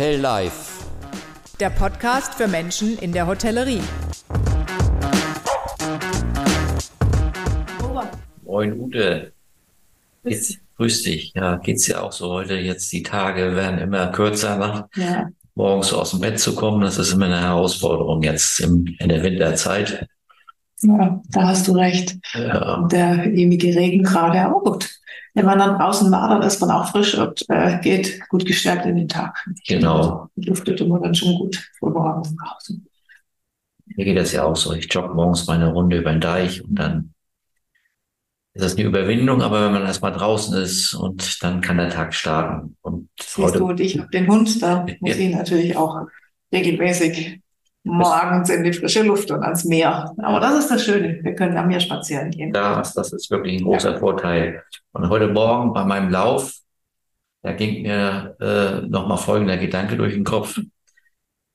Hotel Life. Der Podcast für Menschen in der Hotellerie. Moin Ute. Geht's, grüß dich. Ja, geht's dir auch so heute? Jetzt die Tage werden immer kürzer. Ne? Ja. Morgens so aus dem Bett zu kommen, das ist immer eine Herausforderung jetzt im, in der Winterzeit. ja, da hast du recht. Ja, der ewige Regen gerade, gut. Wenn man dann draußen war, dann ist man auch frisch und äh, geht gut gestärkt in den Tag. genau. Luftet immer dann schon gut vor morgens draußen. Mir geht das ja auch so. Ich jogge morgens meine Runde über den Deich und dann ist das eine Überwindung, aber wenn man erstmal draußen ist und dann kann der Tag starten. Und Siehst du, und ich habe den Hund, da muss ich natürlich auch regelmäßig morgens in die frische Luft und ans Meer. Aber das ist das Schöne, wir können am Meer spazieren gehen. das, das ist wirklich ein großer Vorteil. Und heute Morgen bei meinem Lauf, da ging mir äh, nochmal folgender Gedanke durch den Kopf.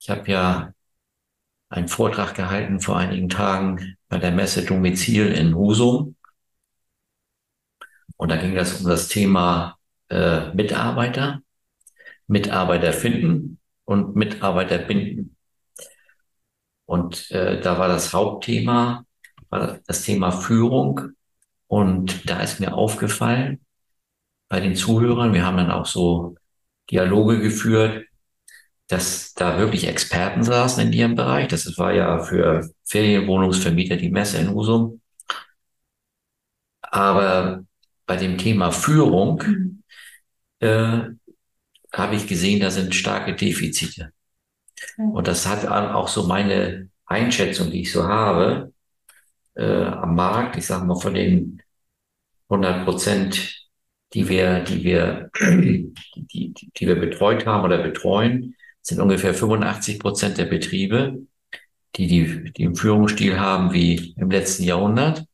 Ich habe ja einen Vortrag gehalten vor einigen Tagen bei der Messe Domizil in Husum. Und da ging das um das Thema äh, Mitarbeiter, Mitarbeiter finden und Mitarbeiter binden. Und äh, da war das Hauptthema, war das Thema Führung. Und da ist mir aufgefallen bei den Zuhörern, wir haben dann auch so Dialoge geführt, dass da wirklich Experten saßen in ihrem Bereich. Das war ja für Ferienwohnungsvermieter die Messe in Husum. Aber bei dem Thema Führung Mhm. äh, habe ich gesehen, da sind starke Defizite. Und das hat auch so meine Einschätzung, die ich so habe, äh, am Markt, ich sage mal von den 100 Prozent, die wir, die wir, die, die, die wir betreut haben oder betreuen, sind ungefähr 85 Prozent der Betriebe, die, die, die einen Führungsstil haben wie im letzten Jahrhundert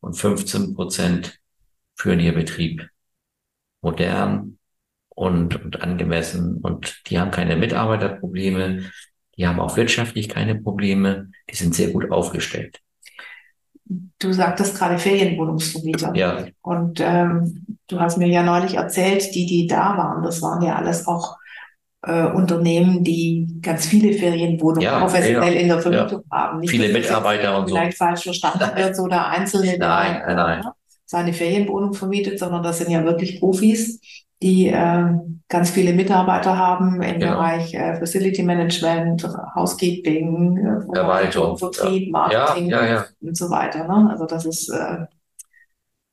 und 15 Prozent führen ihr Betrieb modern und, und angemessen und die haben keine Mitarbeiterprobleme, die haben auch wirtschaftlich keine Probleme, die sind sehr gut aufgestellt. Du sagtest gerade Ferienwohnungsvermieter. Ja, Und ähm, du hast mir ja neulich erzählt, die, die da waren, das waren ja alles auch äh, Unternehmen, die ganz viele Ferienwohnungen Ja, professionell ja, in der Vermietung haben. Nicht, viele Mitarbeiter und so. Vielleicht falsch verstanden wird, so der Einzelne, Nein, nein, seine Ferienwohnung vermietet, sondern das sind ja wirklich Profis, die äh, ganz viele Mitarbeiter haben im Genau. Bereich äh, Facility Management, Housekeeping, äh, Verwaltung, Vertrieb, ja, Marketing ja, ja. und so weiter. Ne? Also das ist äh,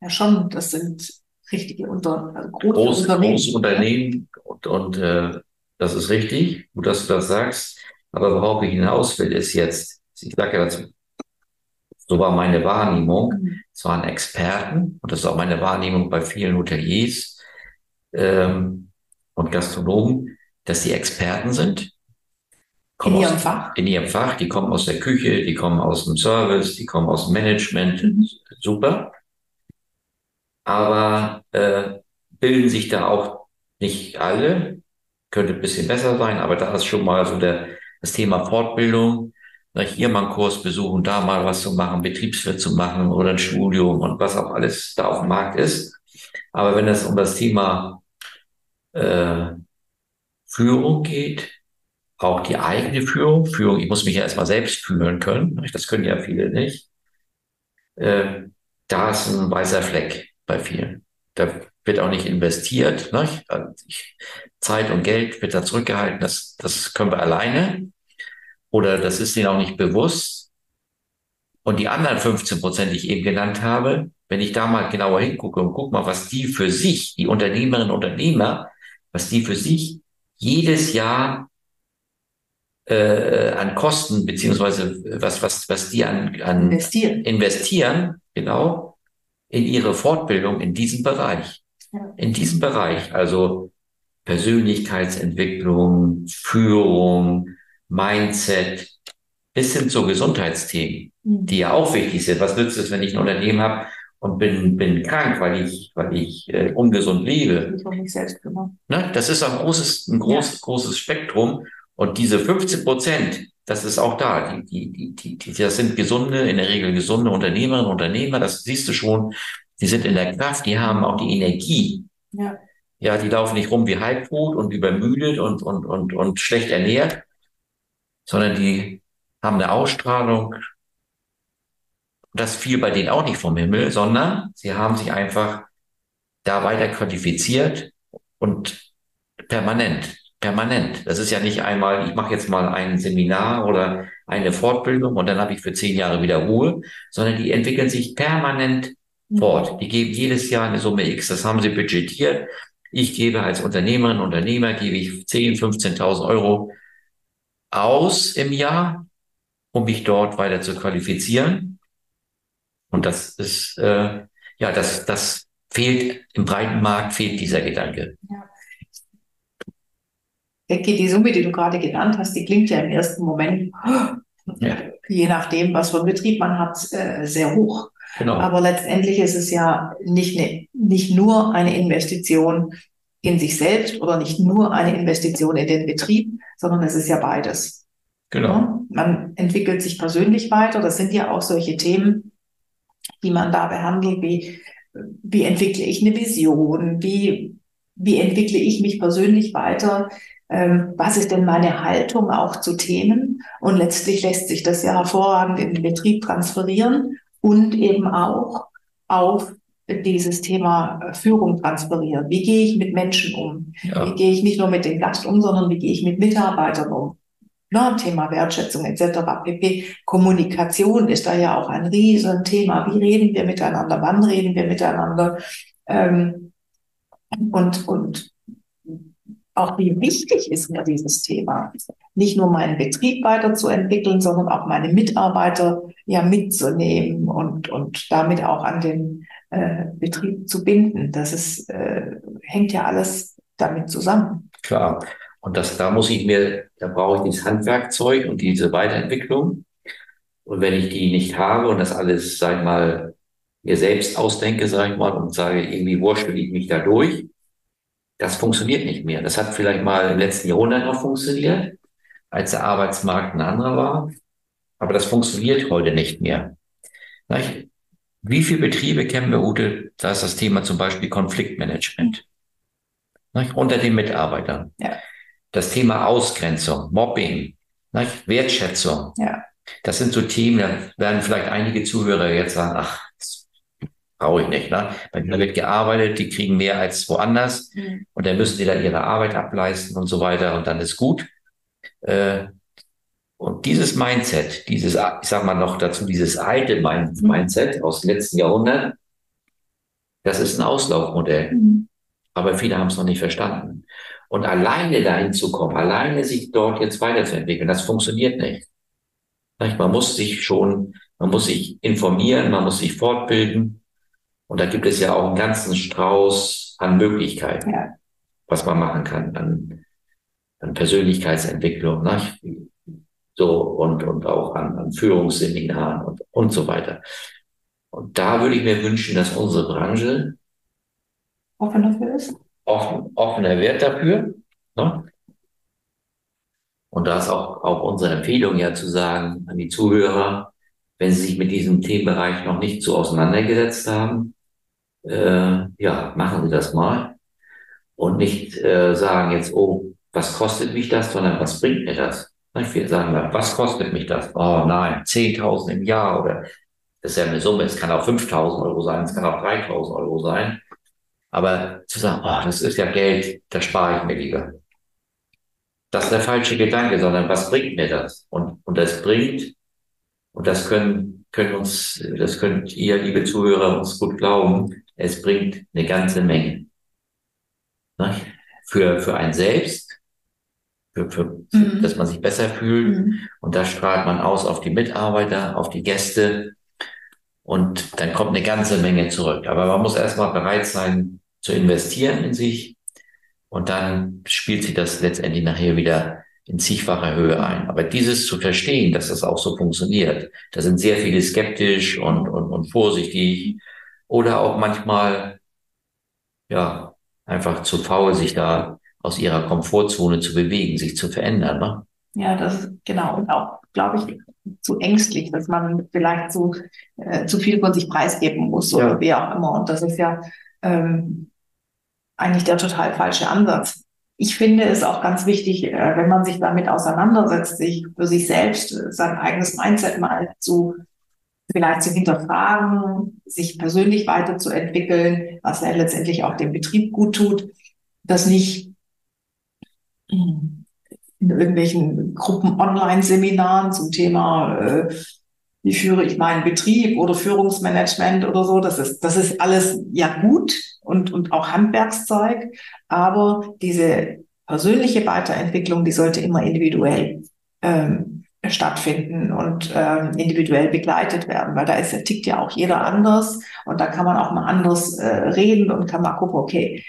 ja schon, das sind richtige Unter also große groß, Unternehmen. große Unternehmen und, und äh, das ist richtig, gut, dass du das sagst. Aber worauf ich hinaus will, ist jetzt, ich sage ja dazu, so war meine Wahrnehmung, Mhm. es waren Experten und das ist auch meine Wahrnehmung bei vielen Hoteliers ähm, und Gastronomen, dass die Experten sind. In ihrem aus, Fach. in ihrem Fach, die kommen aus der Küche, die kommen aus dem Service, die kommen aus dem Management, Mhm. super. Aber äh, bilden sich da auch nicht alle, könnte ein bisschen besser sein, aber da ist schon mal so der, das Thema Fortbildung, na, hier mal einen Kurs besuchen, da mal was zu machen, Betriebswirt zu machen oder ein Studium und was auch alles da auf dem Markt ist. Aber wenn es um das Thema äh, Führung geht, auch die eigene Führung, Führung, ich muss mich ja erstmal selbst führen können, das können ja viele nicht, äh, da ist ein weißer Fleck bei vielen. Da wird auch nicht investiert, nicht? Ich- Zeit und Geld wird da zurückgehalten, das, das können wir alleine oder das ist ihnen auch nicht bewusst. Und die anderen 15 Prozent, die ich eben genannt habe, wenn ich da mal genauer hingucke und guck mal, was die für sich, die Unternehmerinnen und Unternehmer, was die für sich jedes Jahr äh, an Kosten beziehungsweise was was was die an an Investieren. investieren genau in ihre Fortbildung in diesem Bereich Ja. in diesem Bereich also Persönlichkeitsentwicklung Führung Mindset bis hin zu Gesundheitsthemen Mhm. die ja auch wichtig sind. Was nützt es, wenn ich ein Unternehmen habe und bin, bin krank, weil ich, weil ich äh, ungesund lebe? Ich um mich selbst. Ne? Das ist ein großes, ein großes, großes Spektrum. Und diese 15 Prozent, das ist auch da. Die, die, die, die, die, das sind gesunde, in der Regel gesunde Unternehmerinnen und Unternehmer. Das siehst du schon. Die sind in der Kraft, die haben auch die Energie, Ja. Ja, die laufen nicht rum wie Halbbrut und übermüdet und, und, und, und schlecht ernährt, sondern die haben eine Ausstrahlung. Das fiel bei denen auch nicht vom Himmel, sondern sie haben sich einfach da weiter qualifiziert und permanent, permanent. Das ist ja nicht einmal, ich mache jetzt mal ein Seminar oder eine Fortbildung und dann habe ich für zehn Jahre wieder Ruhe, sondern die entwickeln sich permanent fort. Die geben jedes Jahr eine Summe X, das haben sie budgetiert. Ich gebe als Unternehmerin, Unternehmer, gebe ich 10, 15.000 Euro aus im Jahr, um mich dort weiter zu qualifizieren. Und das ist, äh, ja, das, das fehlt im breiten Markt, fehlt dieser Gedanke. Ja. Denke, die Summe, die du gerade genannt hast, die klingt ja im ersten Moment, ja. je nachdem, was für einen Betrieb man hat, äh, sehr hoch. Genau. Aber letztendlich ist es ja nicht, ne, nicht nur eine Investition in sich selbst oder nicht nur eine Investition in den Betrieb, sondern es ist ja beides. Genau. Ja? Man entwickelt sich persönlich weiter. Das sind ja auch solche Themen, die man da behandelt, wie, wie entwickle ich eine Vision, wie, wie entwickle ich mich persönlich weiter, ähm, was ist denn meine Haltung auch zu Themen? Und letztlich lässt sich das ja hervorragend in den Betrieb transferieren und eben auch auf dieses Thema äh, Führung transferieren. Wie gehe ich mit Menschen um? Ja. Wie gehe ich nicht nur mit dem Gast um, sondern wie gehe ich mit Mitarbeitern um? Na, Thema Wertschätzung etc. pp. Kommunikation ist da ja auch ein Riesenthema. Wie reden wir miteinander? Wann reden wir miteinander? Ähm, und, und auch wie wichtig ist mir dieses Thema, nicht nur meinen Betrieb weiterzuentwickeln, sondern auch meine Mitarbeiter ja mitzunehmen und, und damit auch an den äh, Betrieb zu binden. Das ist, äh, hängt ja alles damit zusammen. Klar. Und das, da muss ich mir, da brauche ich dieses Handwerkzeug und diese Weiterentwicklung. Und wenn ich die nicht habe und das alles, sag ich mal, mir selbst ausdenke, sag ich mal, und sage, irgendwie wurschtel ich mich da durch, das funktioniert nicht mehr. Das hat vielleicht mal im letzten Jahrhundert noch funktioniert, als der Arbeitsmarkt ein anderer war. Aber das funktioniert heute nicht mehr. Wie viele Betriebe kennen wir, Ute? Da ist das Thema zum Beispiel Konfliktmanagement. Unter den Mitarbeitern. Ja. Das Thema Ausgrenzung, Mobbing, Wertschätzung. Ja. Das sind so Themen, da werden vielleicht einige Zuhörer jetzt sagen, ach, brauche ich nicht. Ne? Bei mir wird gearbeitet, die kriegen mehr als woanders mhm. und dann müssen die da ihre Arbeit ableisten und so weiter und dann ist gut. Äh, und dieses Mindset, dieses, ich sag mal noch dazu, dieses alte mhm. Mindset aus dem letzten Jahrhundert, das ist ein Auslaufmodell. Mhm. Aber viele haben es noch nicht verstanden. Und alleine dahin zu kommen, alleine sich dort jetzt weiterzuentwickeln, das funktioniert nicht. Man muss sich schon, man muss sich informieren, man muss sich fortbilden, und da gibt es ja auch einen ganzen Strauß an Möglichkeiten, ja. was man machen kann an, an Persönlichkeitsentwicklung, ne? so und, und auch an, an Führungsseminaren und, und so weiter. Und da würde ich mir wünschen, dass unsere Branche offen dafür ist. Offen, offener wird dafür. Ne? Und da ist auch, auch unsere Empfehlung ja zu sagen an die Zuhörer, wenn sie sich mit diesem Themenbereich noch nicht so auseinandergesetzt haben, äh, ja, machen Sie das mal. Und nicht äh, sagen jetzt, oh, was kostet mich das, sondern was bringt mir das? Ich sagen, was kostet mich das? Oh nein, 10.000 im Jahr oder das ist ja eine Summe, es kann auch 5.000 Euro sein, es kann auch 3.000 Euro sein. Aber zu sagen, oh, das ist ja Geld, das spare ich mir lieber. Das ist der falsche Gedanke, sondern was bringt mir das? Und, und das bringt, und das können, können uns, das könnt ihr, liebe Zuhörer, uns gut glauben, es bringt eine ganze Menge. Ne? Für, für einen selbst, für, für, mhm. dass man sich besser fühlt. Mhm. Und da strahlt man aus auf die Mitarbeiter, auf die Gäste. Und dann kommt eine ganze Menge zurück. Aber man muss erstmal bereit sein zu investieren in sich. Und dann spielt sich das letztendlich nachher wieder in zigfacher Höhe ein. Aber dieses zu verstehen, dass das auch so funktioniert, da sind sehr viele skeptisch und, und, und vorsichtig oder auch manchmal, ja, einfach zu faul, sich da aus ihrer Komfortzone zu bewegen, sich zu verändern. Ne? Ja, das ist genau. Und auch, glaube ich, zu ängstlich, dass man vielleicht zu, äh, zu viel von sich preisgeben muss oder ja. wie auch immer. Und das ist ja, ähm, eigentlich der total falsche Ansatz. Ich finde es auch ganz wichtig, äh, wenn man sich damit auseinandersetzt, sich für sich selbst äh, sein eigenes Mindset mal zu vielleicht zu hinterfragen, sich persönlich weiterzuentwickeln, was ja letztendlich auch dem Betrieb gut tut, das nicht in irgendwelchen Gruppen Online-Seminaren zum Thema, äh, wie führe ich meinen Betrieb oder Führungsmanagement oder so, das ist, das ist alles ja gut und, und auch Handwerkszeug, aber diese persönliche Weiterentwicklung, die sollte immer individuell ähm, stattfinden und ähm, individuell begleitet werden, weil da ist, tickt ja auch jeder anders und da kann man auch mal anders äh, reden und kann mal gucken, okay,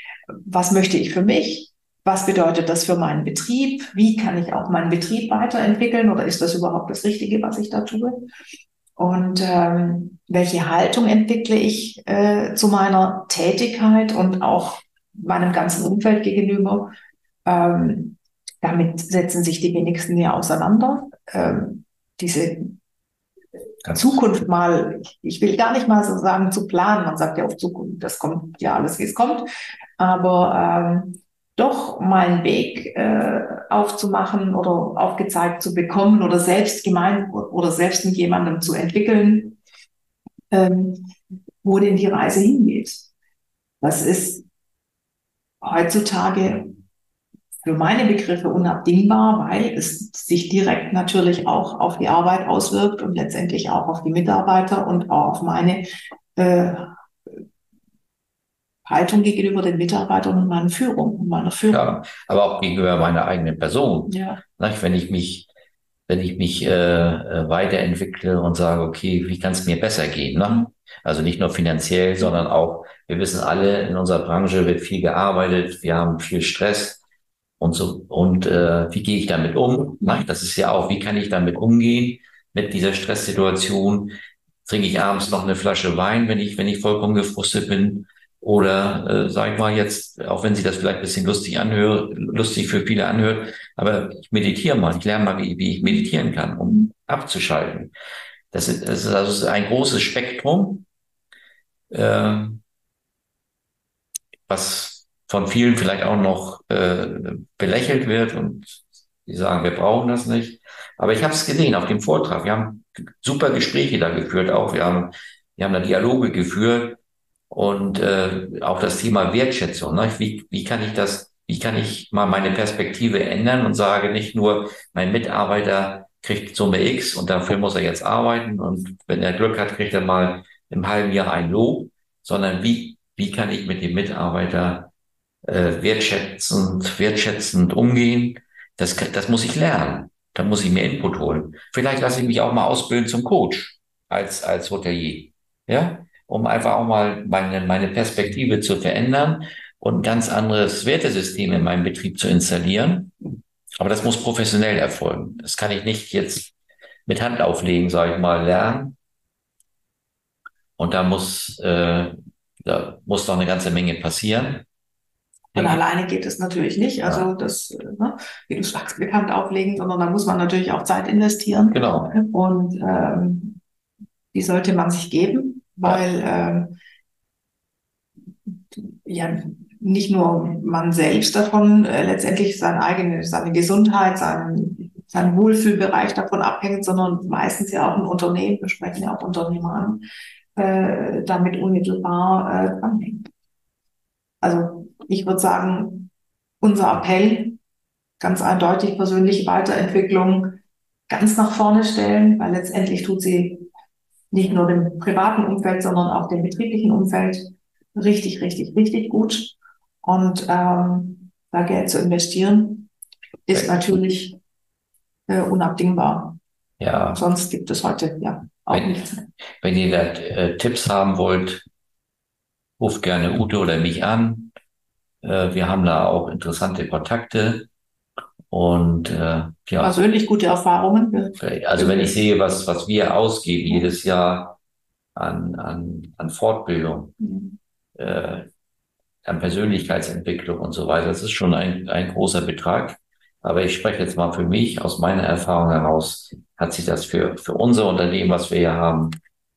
was möchte ich für mich? Was bedeutet das für meinen Betrieb? Wie kann ich auch meinen Betrieb weiterentwickeln oder ist das überhaupt das Richtige, was ich da tue? Und ähm, welche Haltung entwickle ich äh, zu meiner Tätigkeit und auch meinem ganzen Umfeld gegenüber? Ähm, damit setzen sich die wenigsten ja auseinander. Ähm, diese Ganz Zukunft mal, ich will gar nicht mal so sagen zu planen, man sagt ja auf Zukunft, das kommt ja alles, wie es kommt, aber ähm, doch mal einen Weg äh, aufzumachen oder aufgezeigt zu bekommen oder selbst gemein oder selbst mit jemandem zu entwickeln, ähm, wo denn die Reise hingeht. Das ist heutzutage für meine Begriffe unabdingbar, weil es sich direkt natürlich auch auf die Arbeit auswirkt und letztendlich auch auf die Mitarbeiter und auch auf meine äh, Haltung gegenüber den Mitarbeitern und meiner Führung und meiner Führung. Ja, aber auch gegenüber meiner eigenen Person. Ja. Wenn ich mich, wenn ich mich äh, äh, weiterentwickle und sage, okay, wie kann es mir besser gehen? Ne? Mhm. Also nicht nur finanziell, sondern auch, wir wissen alle, in unserer Branche wird viel gearbeitet, wir haben viel Stress und so und äh, wie gehe ich damit um? Das ist ja auch, wie kann ich damit umgehen mit dieser Stresssituation? Trinke ich abends noch eine Flasche Wein, wenn ich wenn ich vollkommen gefrustet bin? Oder äh, sag ich mal jetzt, auch wenn sie das vielleicht ein bisschen lustig anhört, lustig für viele anhört, aber ich meditiere mal, ich lerne mal, wie, wie ich meditieren kann, um abzuschalten. Das ist, das ist also ein großes Spektrum, äh, was von vielen vielleicht auch noch äh, belächelt wird und die sagen, wir brauchen das nicht. Aber ich habe es gesehen auf dem Vortrag. Wir haben super Gespräche da geführt, auch wir haben wir haben da Dialoge geführt und äh, auch das Thema Wertschätzung. Ne? Wie, wie kann ich das, wie kann ich mal meine Perspektive ändern und sage nicht nur, mein Mitarbeiter kriegt Summe X und dafür muss er jetzt arbeiten und wenn er Glück hat, kriegt er mal im halben Jahr ein Lob, sondern wie, wie kann ich mit dem Mitarbeiter äh, wertschätzend, wertschätzend umgehen. Das, das muss ich lernen. Da muss ich mir Input holen. Vielleicht lasse ich mich auch mal ausbilden zum Coach als, als Hotelier. Ja, um einfach auch mal meine, meine Perspektive zu verändern und ein ganz anderes Wertesystem in meinem Betrieb zu installieren. Aber das muss professionell erfolgen. Das kann ich nicht jetzt mit Hand auflegen, sage ich mal, lernen. Und da muss, äh, da muss noch eine ganze Menge passieren. Und alleine geht es natürlich nicht. Also ja. das, ne, wie du sagst, bekannt auflegen, sondern da muss man natürlich auch Zeit investieren. Genau. Und ähm, die sollte man sich geben, weil ähm, ja nicht nur man selbst davon äh, letztendlich seine eigene, seine Gesundheit, sein, sein Wohlfühlbereich davon abhängt, sondern meistens ja auch ein Unternehmen, wir sprechen ja auch Unternehmer an, äh, damit unmittelbar äh, dranhängt. Also ich würde sagen, unser Appell, ganz eindeutig persönliche Weiterentwicklung ganz nach vorne stellen, weil letztendlich tut sie nicht nur dem privaten Umfeld, sondern auch dem betrieblichen Umfeld richtig, richtig, richtig gut. Und ähm, da Geld zu investieren, ist natürlich äh, unabdingbar. Ja. Sonst gibt es heute ja auch wenn, nichts. Wenn ihr da äh, Tipps haben wollt, ruft gerne Ute oder mich an. Äh, wir haben da auch interessante Kontakte und äh, ja. Persönlich gute Erfahrungen. Also wenn ich sehe, was, was wir ausgeben jedes Jahr an, an, an Fortbildung, mhm. äh, an Persönlichkeitsentwicklung und so weiter, das ist schon ein, ein großer Betrag. Aber ich spreche jetzt mal für mich, aus meiner Erfahrung heraus, hat sich das für, für unser Unternehmen, was wir hier haben,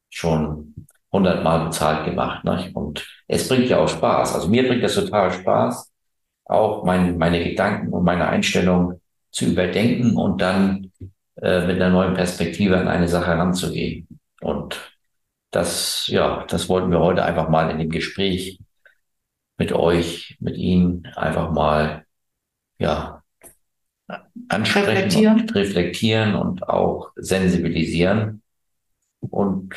schon hundertmal bezahlt gemacht. Ne? Und es bringt ja auch Spaß. Also mir bringt das total Spaß, auch mein, meine Gedanken und meine Einstellung zu überdenken und dann äh, mit einer neuen Perspektive an eine Sache heranzugehen. Und das, ja, das wollten wir heute einfach mal in dem Gespräch mit euch, mit Ihnen einfach mal, ja, ansprechen reflektieren. und reflektieren und auch sensibilisieren. Und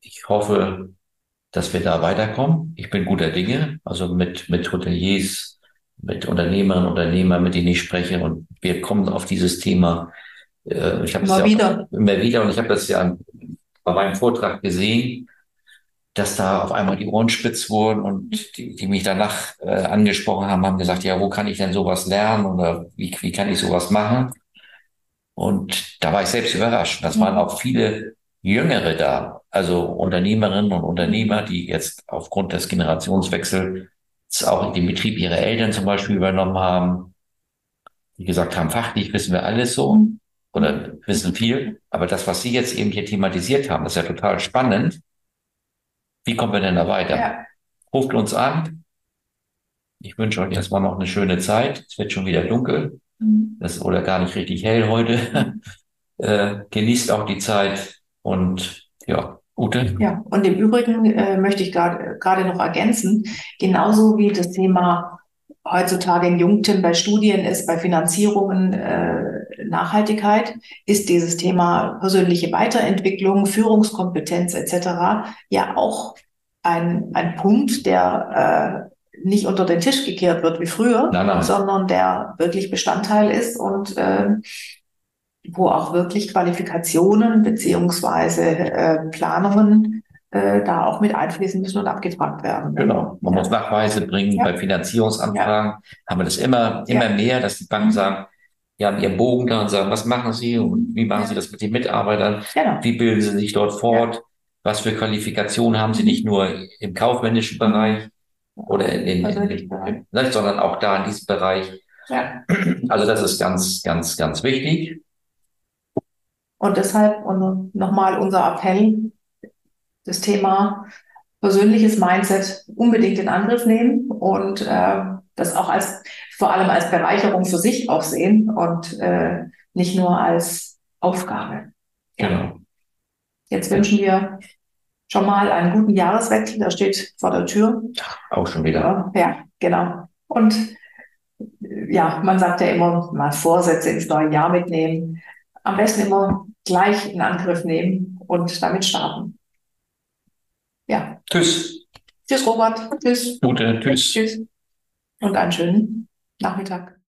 ich hoffe, dass wir da weiterkommen. Ich bin guter Dinge, also mit, mit Hoteliers, mit Unternehmerinnen, Unternehmern, mit denen ich spreche. Und wir kommen auf dieses Thema. Äh, ich immer ja wieder. Immer wieder. Und ich habe das ja bei meinem Vortrag gesehen, dass da auf einmal die Ohren spitz wurden und die, die mich danach äh, angesprochen haben, haben gesagt, ja, wo kann ich denn sowas lernen oder wie, wie kann ich sowas machen? Und da war ich selbst überrascht. Das waren auch viele Jüngere da, also Unternehmerinnen und Unternehmer, die jetzt aufgrund des Generationswechsels auch in den Betrieb ihre Eltern zum Beispiel übernommen haben, die gesagt haben, fachlich wissen wir alles so oder wissen viel, aber das, was Sie jetzt eben hier thematisiert haben, ist ja total spannend. Wie kommen wir denn da weiter? Ja. Ruft uns an. Ich wünsche euch erstmal noch eine schöne Zeit. Es wird schon wieder dunkel. Mhm. Das, oder gar nicht richtig hell heute. äh, genießt auch die Zeit und ja, Ute? Ja, und im Übrigen äh, möchte ich gerade noch ergänzen, genauso wie das Thema heutzutage in Jungtim bei Studien ist, bei Finanzierungen äh, Nachhaltigkeit, ist dieses Thema persönliche Weiterentwicklung, Führungskompetenz etc. ja auch ein, ein Punkt, der äh, nicht unter den Tisch gekehrt wird wie früher, nein, nein. sondern der wirklich Bestandteil ist und äh, wo auch wirklich Qualifikationen beziehungsweise äh, Planungen äh, da auch mit einfließen müssen und abgefragt werden. Genau. Man ja. muss Nachweise bringen. Ja. Bei Finanzierungsanfragen ja. haben wir das immer, immer mehr, dass die Banken mhm. sagen, die haben ihren Bogen da und sagen, was machen Sie und wie machen Sie das mit den Mitarbeitern? Genau. Wie bilden Sie sich dort fort? Was für Qualifikationen haben Sie nicht nur im kaufmännischen Bereich oder in, in, in, in ne, sondern auch da in diesem Bereich. Ja. Also das ist ganz, ganz, ganz wichtig. Und deshalb nochmal unser Appell, das Thema persönliches Mindset unbedingt in Angriff nehmen und äh, das auch als vor allem als Bereicherung für sich auch sehen und äh, nicht nur als Aufgabe. Genau. Jetzt wünschen wir schon mal einen guten Jahreswechsel, der steht vor der Tür. Auch schon wieder. Ja, genau. Und ja, man sagt ja immer, mal Vorsätze ins neue Jahr mitnehmen. Am besten immer gleich in Angriff nehmen und damit starten. Ja. Tschüss. Tschüss, Robert. Tschüss. Gute, tschüss. Tschüss. Und einen schönen Nachmittag.